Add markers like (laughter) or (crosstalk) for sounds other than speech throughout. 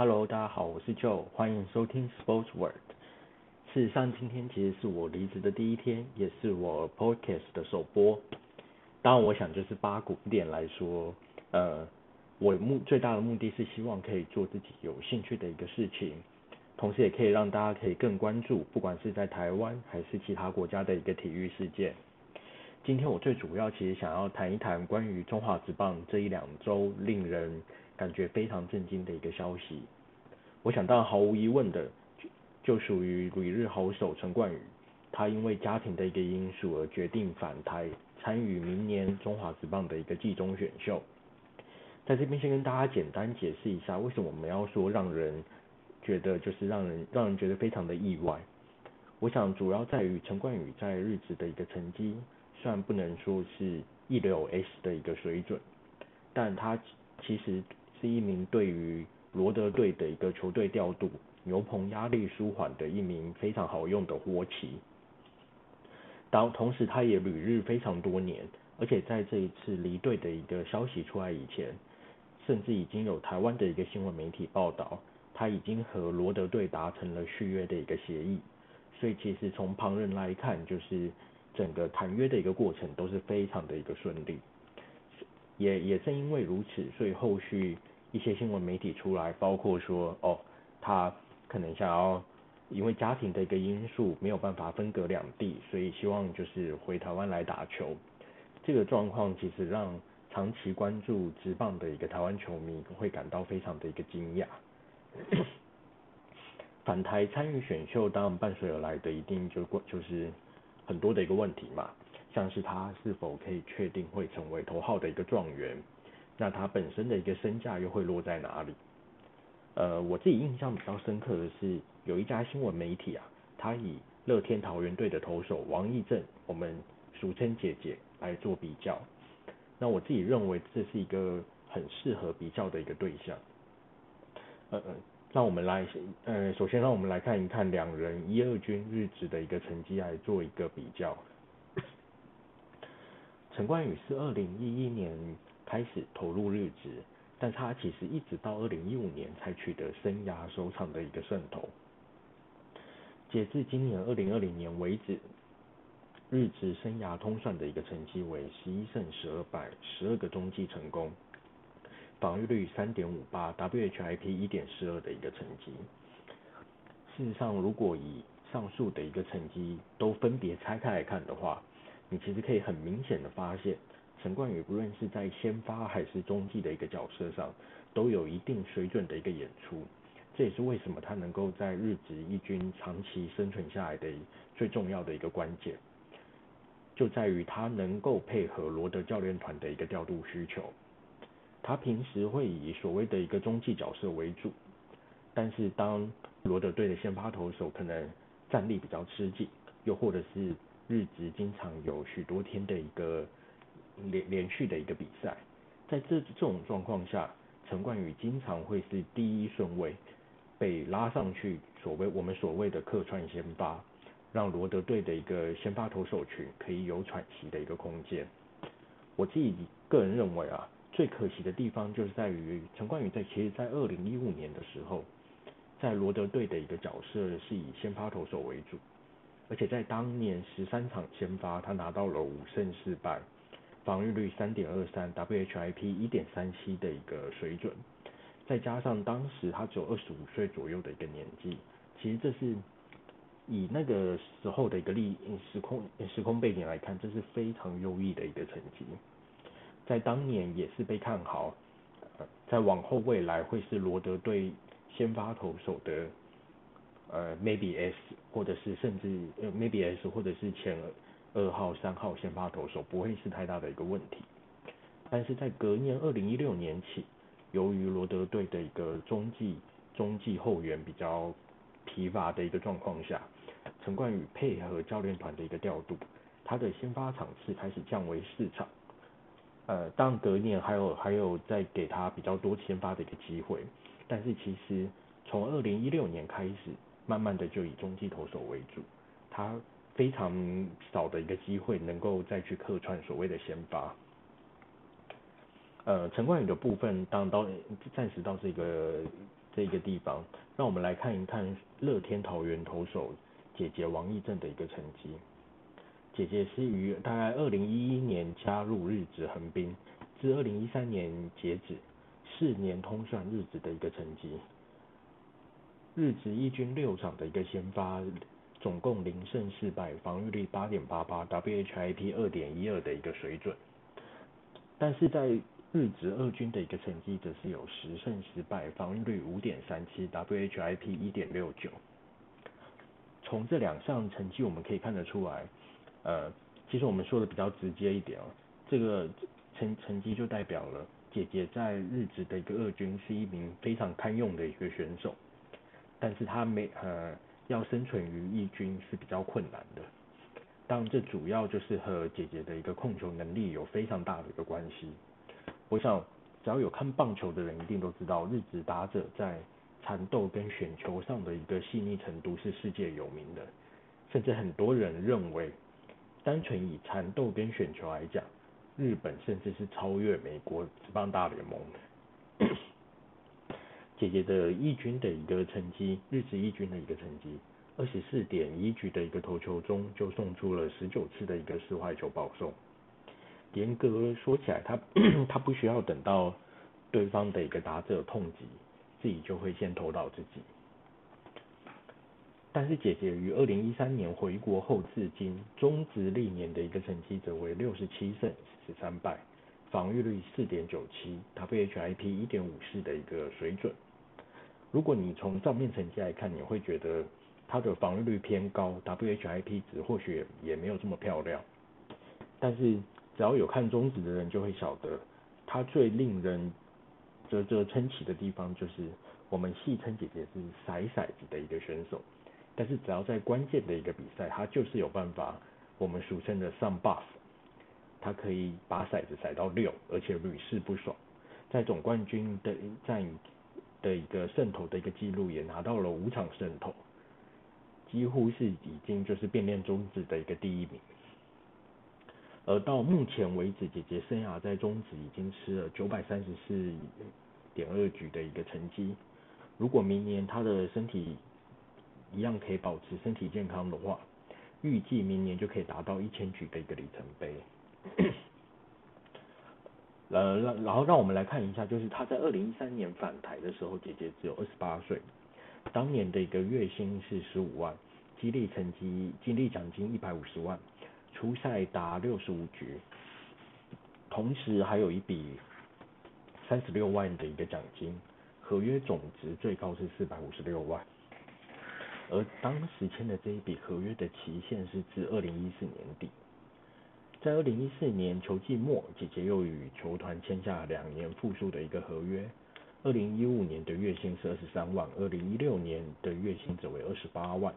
Hello，大家好，我是 Joe，欢迎收听 Sports World。事实上，今天其实是我离职的第一天，也是我 Podcast 的首播。当然，我想就是八股点来说，呃，我目最大的目的是希望可以做自己有兴趣的一个事情，同时也可以让大家可以更关注，不管是在台湾还是其他国家的一个体育事件。今天我最主要其实想要谈一谈关于中华职棒这一两周令人感觉非常震惊的一个消息。我想，当然毫无疑问的，就属于旅日好手陈冠宇，他因为家庭的一个因素而决定返台参与明年中华职棒的一个季中选秀。在这边先跟大家简单解释一下，为什么我们要说让人觉得就是让人让人觉得非常的意外。我想主要在于陈冠宇在日职的一个成绩。虽然不能说是一流 S 的一个水准，但他其实是一名对于罗德队的一个球队调度牛棚压力舒缓的一名非常好用的活棋。当同时，他也旅日非常多年，而且在这一次离队的一个消息出来以前，甚至已经有台湾的一个新闻媒体报道，他已经和罗德队达成了续约的一个协议。所以，其实从旁人来看，就是。整个谈约的一个过程都是非常的一个顺利，也也正因为如此，所以后续一些新闻媒体出来，包括说哦，他可能想要因为家庭的一个因素没有办法分隔两地，所以希望就是回台湾来打球。这个状况其实让长期关注职棒的一个台湾球迷会感到非常的一个惊讶。(coughs) 返台参与选秀，当然伴随而来的一定就就是。很多的一个问题嘛，像是他是否可以确定会成为头号的一个状元，那他本身的一个身价又会落在哪里？呃，我自己印象比较深刻的是，有一家新闻媒体啊，他以乐天桃园队的投手王义正，我们俗称姐姐来做比较，那我自己认为这是一个很适合比较的一个对象。呃。让我们来，呃，首先让我们来看一看两人一二军日职的一个成绩来做一个比较。陈冠宇是二零一一年开始投入日职，但他其实一直到二零一五年才取得生涯首场的一个胜投。截至今年二零二零年为止，日职生涯通算的一个成绩为十一胜十二败，十二个中继成功。防御率三点五八，WHIP 一点四二的一个成绩。事实上，如果以上述的一个成绩都分别拆开来看的话，你其实可以很明显的发现，陈冠宇不论是在先发还是中继的一个角色上，都有一定水准的一个演出。这也是为什么他能够在日职一军长期生存下来的最重要的一个关键，就在于他能够配合罗德教练团的一个调度需求。他平时会以所谓的一个中继角色为主，但是当罗德队的先发投手可能战力比较吃紧，又或者是日职经常有许多天的一个连连续的一个比赛，在这这种状况下，陈冠宇经常会是第一顺位被拉上去，所谓我们所谓的客串先发，让罗德队的一个先发投手群可以有喘息的一个空间。我自己个人认为啊。最可惜的地方就是在于陈冠宇在其实，在二零一五年的时候，在罗德队的一个角色是以先发投手为主，而且在当年十三场先发，他拿到了五胜四败，防御率三点二三，WHIP 一点三七的一个水准，再加上当时他只有二十五岁左右的一个年纪，其实这是以那个时候的一个历时空时空背景来看，这是非常优异的一个成绩。在当年也是被看好，在往后未来会是罗德队先发投手的，呃，maybe S 或者是甚至呃 maybe S 或者是前二号、三号先发投手不会是太大的一个问题。但是在隔年二零一六年起，由于罗德队的一个中继中继后援比较疲乏的一个状况下，陈冠宇配合教练团的一个调度，他的先发场次开始降为四场。呃，当隔年还有还有再给他比较多先发的一个机会，但是其实从二零一六年开始，慢慢的就以中继投手为主，他非常少的一个机会能够再去客串所谓的先发。呃，陈冠宇的部分，当到暂时到这个这个地方，让我们来看一看乐天桃园投手姐姐王义正的一个成绩。姐姐是于大概二零一一年加入日职横滨，至二零一三年截止，四年通算日职的一个成绩。日职一军六场的一个先发，总共零胜四败，防御率八点八八，WHIP 二点一二的一个水准。但是在日职二军的一个成绩则是有十胜十败，防御率五点三七，WHIP 一点六九。从这两项成绩我们可以看得出来，呃，其实我们说的比较直接一点哦，这个成成绩就代表了姐姐在日职的一个二军是一名非常堪用的一个选手。但是她没呃要生存于一军是比较困难的，当然这主要就是和姐姐的一个控球能力有非常大的一个关系。我想只要有看棒球的人一定都知道，日职打者在缠斗跟选球上的一个细腻程度是世界有名的，甚至很多人认为，单纯以缠斗跟选球来讲，日本甚至是超越美国职棒大联盟的。姐姐的一军的一个成绩，日职一军的一个成绩，二十四点一局的一个投球中就送出了十九次的一个四坏球保送。严格说起来，他 (clears throat) 他不需要等到对方的一个打者痛击，自己就会先投到自己。但是姐姐于二零一三年回国后至今，中职历年的一个成绩则为六十七胜十三败，防御率四点九七，WHIP 一点五四的一个水准。如果你从账面成绩来看，你会觉得他的防御率偏高，WHIP 值或许也没有这么漂亮。但是只要有看中指的人就会晓得，他最令人啧啧称奇的地方就是，我们戏称姐姐是骰骰子的一个选手。但是只要在关键的一个比赛，他就是有办法，我们俗称的上 buff，他可以把骰子骰到六，而且屡试不爽，在总冠军的战。的一个胜投的一个记录也拿到了五场胜投，几乎是已经就是变练中止的一个第一名。而到目前为止，姐姐生涯在中止已经吃了九百三十四点二局的一个成绩。如果明年她的身体一样可以保持身体健康的话，预计明年就可以达到一千局的一个里程碑。呃，让然后让我们来看一下，就是他在二零一三年返台的时候，姐姐只有二十八岁，当年的一个月薪是十五万，激励成绩激励奖金一百五十万，初赛达六十五局，同时还有一笔三十六万的一个奖金，合约总值最高是四百五十六万，而当时签的这一笔合约的期限是至二零一四年底。在二零一四年球季末，姐姐又与球团签下两年复数的一个合约。二零一五年的月薪是二十三万，二零一六年的月薪则为二十八万。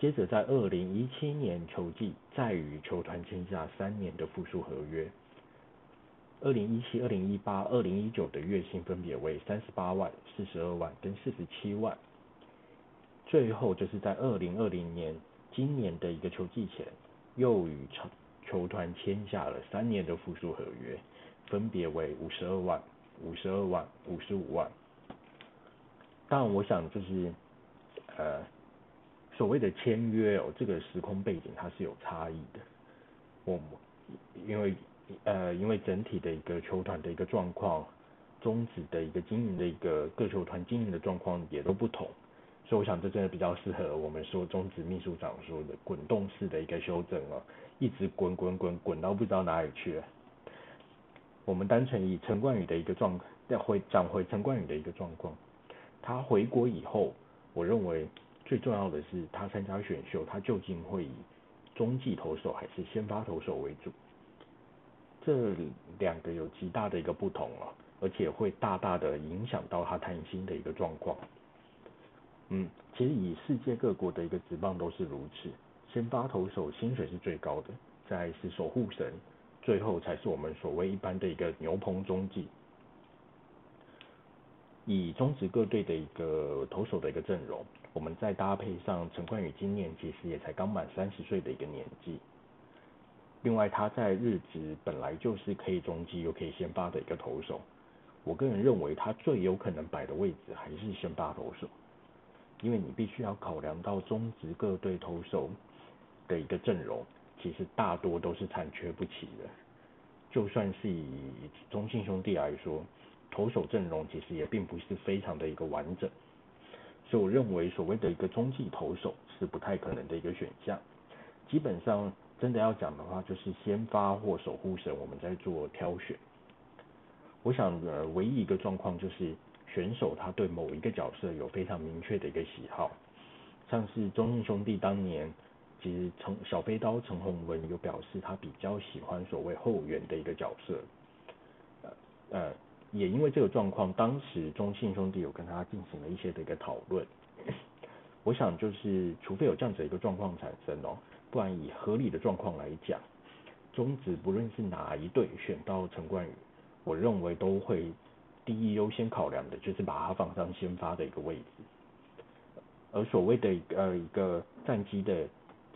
接着在二零一七年球季，再与球团签下三年的复数合约。二零一七、二零一八、二零一九的月薪分别为三十八万、四十二万跟四十七万。最后就是在二零二零年今年的一个球季前。又与球球团签下了三年的复数合约，分别为五十二万、五十二万、五十五万。当然，我想就是呃所谓的签约哦，这个时空背景它是有差异的。我因为呃因为整体的一个球团的一个状况，中止的一个经营的一个各球团经营的状况也都不同。所以我想这真的比较适合我们说中职秘书长说的滚动式的一个修正哦，一直滚滚滚滚到不知道哪里去。我们单纯以陈冠宇的一个状再回讲回陈冠宇的一个状况，他回国以后，我认为最重要的是他参加选秀，他究竟会以中继投手还是先发投手为主？这两个有极大的一个不同啊，而且会大大的影响到他谈薪的一个状况。嗯，其实以世界各国的一个职棒都是如此，先发投手薪水是最高的，再是守护神，最后才是我们所谓一般的一个牛棚中继。以中职各队的一个投手的一个阵容，我们再搭配上陈冠宇今年其实也才刚满三十岁的一个年纪，另外他在日职本来就是可以中继又可以先发的一个投手，我个人认为他最有可能摆的位置还是先发投手，因为你必须要考量到中职各队投手的一个阵容，其实大多都是残缺不齐的。就算是以中信兄弟来说，投手阵容其实也并不是非常的一个完整，所以我认为所谓的一个中继投手是不太可能的一个选项。基本上真的要讲的话，就是先发或守护神，我们在做挑选。我想，呃，唯一一个状况就是选手他对某一个角色有非常明确的一个喜好，像是中信兄弟当年，其实陈小飞刀陈宏文有表示他比较喜欢所谓后援的一个角色，呃呃，也因为这个状况，当时中信兄弟有跟他进行了一些的一个讨论。我想就是，除非有这样子一个状况产生哦，不然以合理的状况来讲，中职不论是哪一队选到陈冠宇。我认为都会第一优先考量的就是把它放上先发的一个位置，而所谓的呃一个战绩的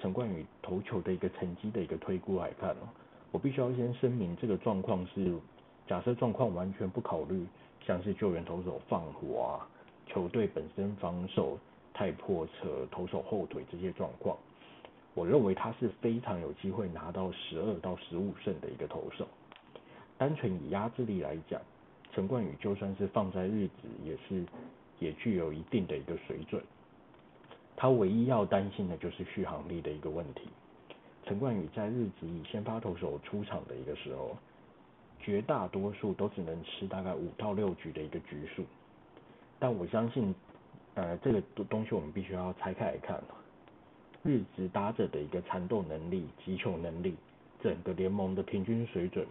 陈冠宇投球的一个成绩的一个推估来看哦，我必须要先声明这个状况是假设状况完全不考虑，像是救援投手放火啊，球队本身防守太破扯，投手后腿这些状况，我认为他是非常有机会拿到十二到十五胜的一个投手。单纯以压制力来讲，陈冠宇就算是放在日子，也是也具有一定的一个水准。他唯一要担心的就是续航力的一个问题。陈冠宇在日子以先发投手出场的一个时候，绝大多数都只能吃大概五到六局的一个局数。但我相信，呃，这个东东西我们必须要拆开来看。日职打者的一个缠斗能力、击球能力，整个联盟的平均水准。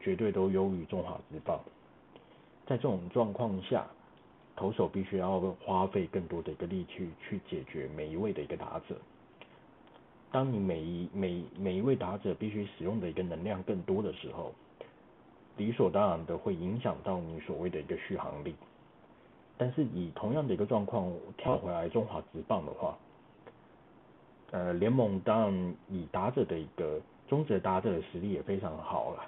绝对都优于中华之棒，在这种状况下，投手必须要花费更多的一个力气去解决每一位的一个打者。当你每一每每一位打者必须使用的一个能量更多的时候，理所当然的会影响到你所谓的一个续航力。但是以同样的一个状况跳回来中华职棒的话，呃，联盟当然以打者的一个中职打者的实力也非常好了。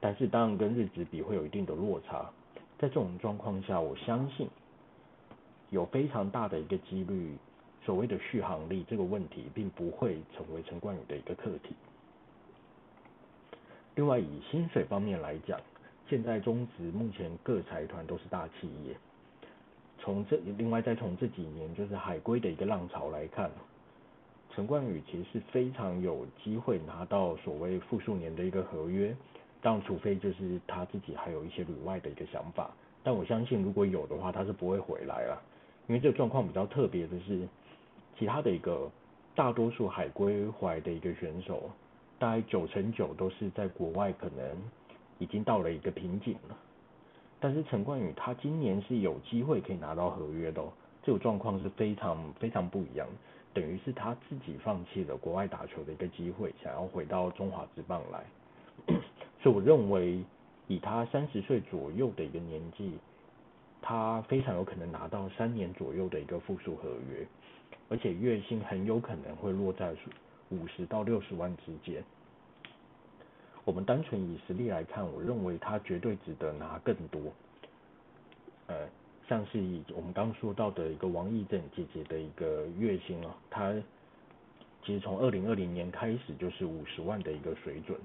但是当然跟日职比会有一定的落差，在这种状况下，我相信有非常大的一个几率，所谓的续航力这个问题并不会成为陈冠宇的一个课题。另外以薪水方面来讲，现在中职目前各财团都是大企业，从这另外再从这几年就是海归的一个浪潮来看，陈冠宇其实是非常有机会拿到所谓复数年的一个合约。但除非就是他自己还有一些旅外的一个想法，但我相信如果有的话，他是不会回来了，因为这个状况比较特别的是，其他的一个大多数海归怀的一个选手，大概九成九都是在国外可能已经到了一个瓶颈了，但是陈冠宇他今年是有机会可以拿到合约的，这种状况是非常非常不一样，等于是他自己放弃了国外打球的一个机会，想要回到中华职棒来。所以我认为，以他三十岁左右的一个年纪，他非常有可能拿到三年左右的一个复数合约，而且月薪很有可能会落在五十到六十万之间。我们单纯以实力来看，我认为他绝对值得拿更多。呃，像是以我们刚刚说到的一个王义正姐姐的一个月薪啊，她其实从二零二零年开始就是五十万的一个水准。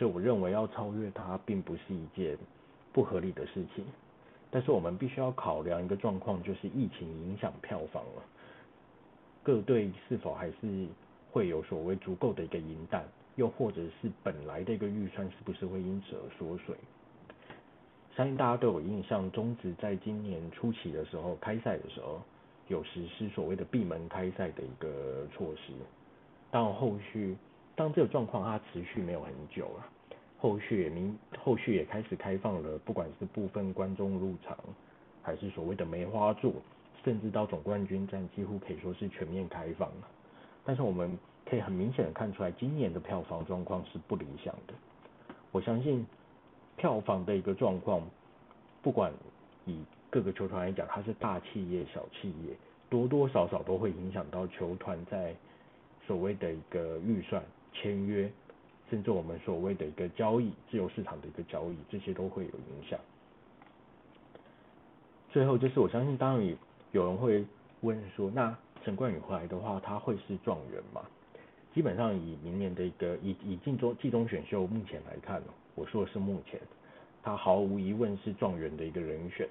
所以我认为要超越它并不是一件不合理的事情，但是我们必须要考量一个状况，就是疫情影响票房了，各队是否还是会有所谓足够的一个银弹，又或者是本来的一个预算是不是会因此而缩水？相信大家都有印象，中职在今年初期的时候开赛的时候，有实施所谓的闭门开赛的一个措施，但后续。当这个状况它持续没有很久了，后续也明后续也开始开放了，不管是部分观众入场，还是所谓的梅花座，甚至到总冠军战，几乎可以说是全面开放了。但是我们可以很明显的看出来，今年的票房状况是不理想的。我相信票房的一个状况，不管以各个球团来讲，它是大企业、小企业，多多少少都会影响到球团在所谓的一个预算。签约，甚至我们所谓的一个交易，自由市场的一个交易，这些都会有影响。最后就是我相信，当然有人会问说，那陈冠宇回来的话，他会是状元吗？基本上以明年的一个以以季中季中选秀目前来看，我说的是目前，他毫无疑问是状元的一个人选。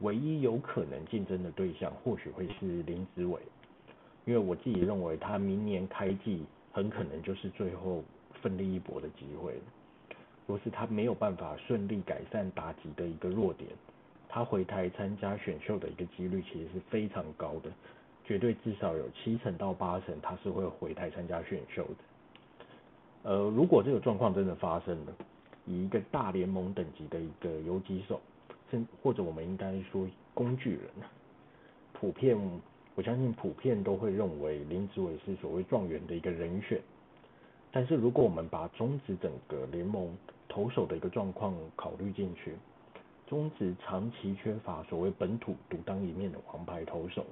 唯一有可能竞争的对象，或许会是林子伟，因为我自己认为他明年开季很可能就是最后奋力一搏的机会。若是他没有办法顺利改善打击的一个弱点，他回台参加选秀的一个几率其实是非常高的，绝对至少有七成到八成他是会回台参加选秀的。呃，如果这个状况真的发生了，以一个大联盟等级的一个游击手，甚或者我们应该说工具人，普遍我相信普遍都会认为林子伟是所谓状元的一个人选。但是如果我们把中职整个联盟投手的一个状况考虑进去，中职长期缺乏所谓本土独当一面的王牌投手，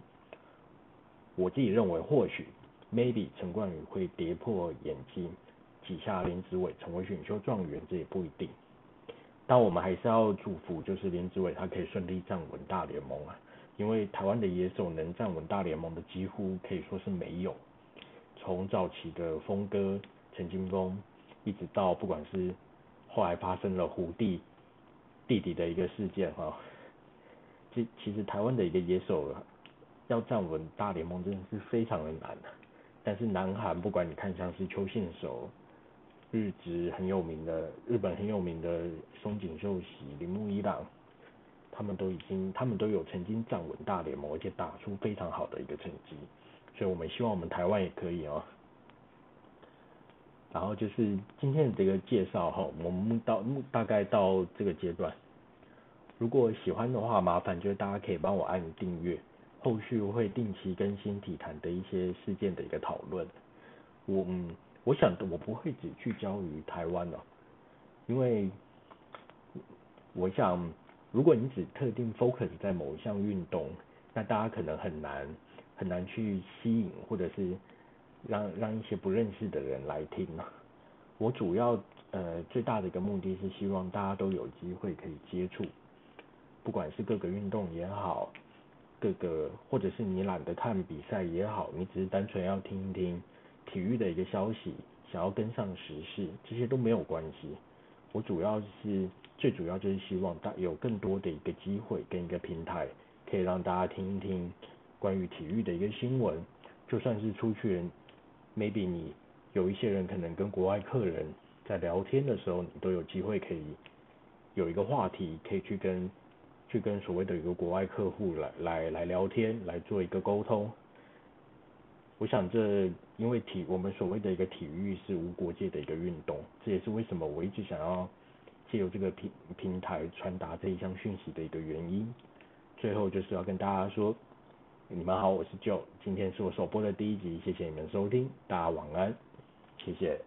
我自己认为或许 maybe 陈冠宇会跌破眼镜挤下林子伟成为选秀状元，这也不一定。但我们还是要祝福，就是林子伟他可以顺利站稳大联盟啊，因为台湾的野手能站稳大联盟的几乎可以说是没有，从早期的峰哥。陈金峰，一直到不管是后来发生了胡弟弟弟的一个事件哈，其其实台湾的一个野手要站稳大联盟真的是非常的难但是南韩不管你看像是邱信守，日职很有名的日本很有名的松井秀喜、铃木一朗，他们都已经他们都有曾经站稳大联盟，而且打出非常好的一个成绩，所以我们希望我们台湾也可以哦。然后就是今天的这个介绍哈，我们到大概到这个阶段，如果喜欢的话，麻烦就是大家可以帮我按订阅，后续会定期更新体坛的一些事件的一个讨论。我嗯，我想我不会只聚焦于台湾了，因为我想如果你只特定 focus 在某一项运动，那大家可能很难很难去吸引或者是。让让一些不认识的人来听！我主要呃最大的一个目的是希望大家都有机会可以接触，不管是各个运动也好，各个或者是你懒得看比赛也好，你只是单纯要听一听体育的一个消息，想要跟上时事，这些都没有关系。我主要是最主要就是希望大有更多的一个机会跟一个平台，可以让大家听一听关于体育的一个新闻，就算是出去。maybe 你有一些人可能跟国外客人在聊天的时候，你都有机会可以有一个话题，可以去跟去跟所谓的一个国外客户来来来聊天，来做一个沟通。我想这因为体我们所谓的一个体育是无国界的一个运动，这也是为什么我一直想要借由这个平平台传达这一项讯息的一个原因。最后就是要跟大家说。你们好，我是 Joe，今天是我首播的第一集，谢谢你们收听，大家晚安，谢谢。